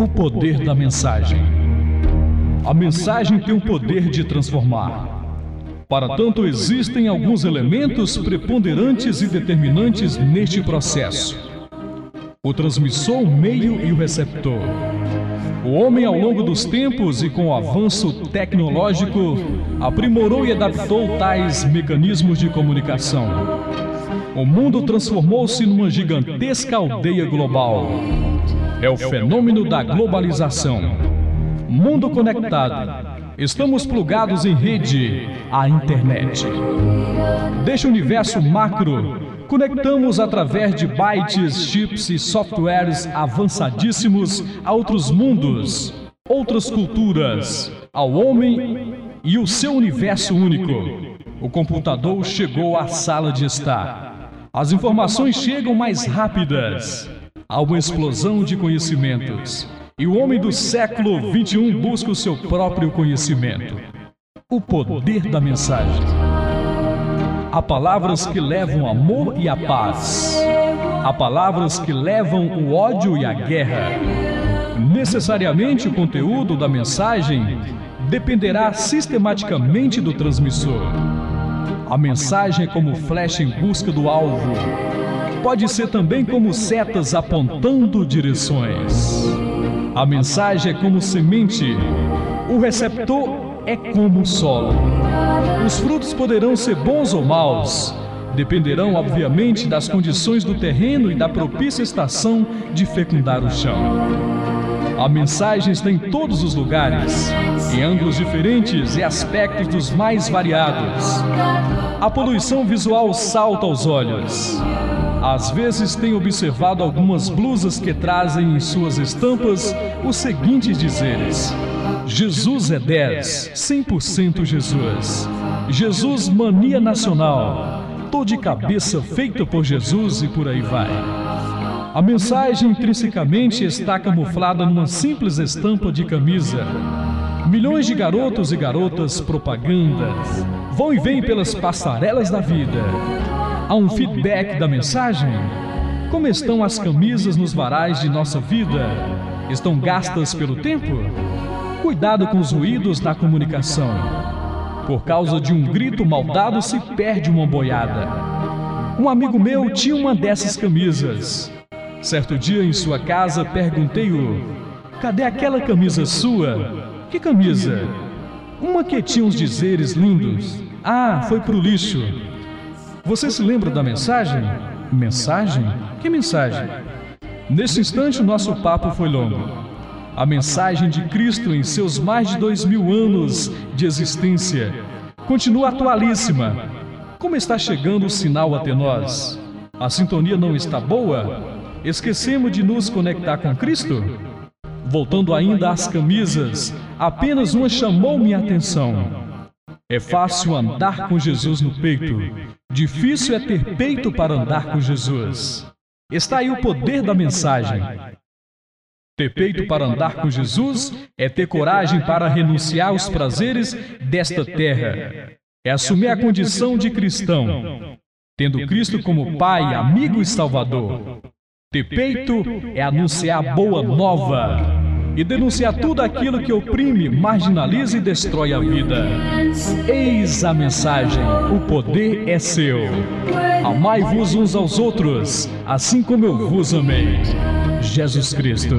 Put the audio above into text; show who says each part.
Speaker 1: O poder da mensagem. A mensagem tem o poder de transformar. Para tanto, existem alguns elementos preponderantes e determinantes neste processo: o transmissor, o meio e o receptor. O homem, ao longo dos tempos e com o avanço tecnológico, aprimorou e adaptou tais mecanismos de comunicação. O mundo transformou-se numa gigantesca aldeia global. É o fenômeno da globalização. Mundo conectado. Estamos plugados em rede, a internet. Deste universo macro, conectamos através de bytes, chips e softwares avançadíssimos a outros mundos, outras culturas, ao homem e o seu universo único. O computador chegou à sala de estar. As informações chegam mais rápidas. Há uma explosão de conhecimentos. E o homem do século 21 busca o seu próprio conhecimento. O poder da mensagem. Há palavras que levam amor e a paz. Há palavras que levam o ódio e a guerra. Necessariamente o conteúdo da mensagem dependerá sistematicamente do transmissor. A mensagem é como flecha em busca do alvo. Pode ser também como setas apontando direções. A mensagem é como semente. O receptor é como o solo. Os frutos poderão ser bons ou maus, dependerão, obviamente, das condições do terreno e da propícia estação de fecundar o chão. A mensagem está em todos os lugares, em ângulos diferentes e aspectos dos mais variados. A poluição visual salta aos olhos. Às vezes tenho observado algumas blusas que trazem em suas estampas os seguintes dizeres: Jesus é 10, 100% Jesus. Jesus mania nacional. Tô de cabeça feita por Jesus e por aí vai. A mensagem intrinsecamente está camuflada numa simples estampa de camisa. Milhões de garotos e garotas propagandas vão e vêm pelas passarelas da vida. Há um feedback da mensagem? Como estão as camisas nos varais de nossa vida? Estão gastas pelo tempo? Cuidado com os ruídos da comunicação. Por causa de um grito maldado se perde uma boiada. Um amigo meu tinha uma dessas camisas. Certo dia em sua casa perguntei-o: Cadê aquela camisa sua? Que camisa? Uma que tinha uns dizeres lindos. Ah, foi pro lixo. Você se lembra da mensagem? Mensagem? Que mensagem? Nesse instante, o nosso papo foi longo. A mensagem de Cristo em seus mais de dois mil anos de existência continua atualíssima. Como está chegando o sinal até nós? A sintonia não está boa? Esquecemos de nos conectar com Cristo? Voltando ainda às camisas, apenas uma chamou minha atenção. É fácil andar com Jesus no peito, difícil é ter peito para andar com Jesus. Está aí o poder da mensagem. Ter peito para andar com Jesus é ter coragem para renunciar aos prazeres desta terra. É assumir a condição de cristão, tendo Cristo como Pai, amigo e Salvador. Ter peito é anunciar a boa nova e denunciar tudo aquilo que oprime, marginaliza e destrói a vida. Eis a mensagem: o poder é seu. Amai-vos uns aos outros, assim como eu vos amei. Jesus Cristo.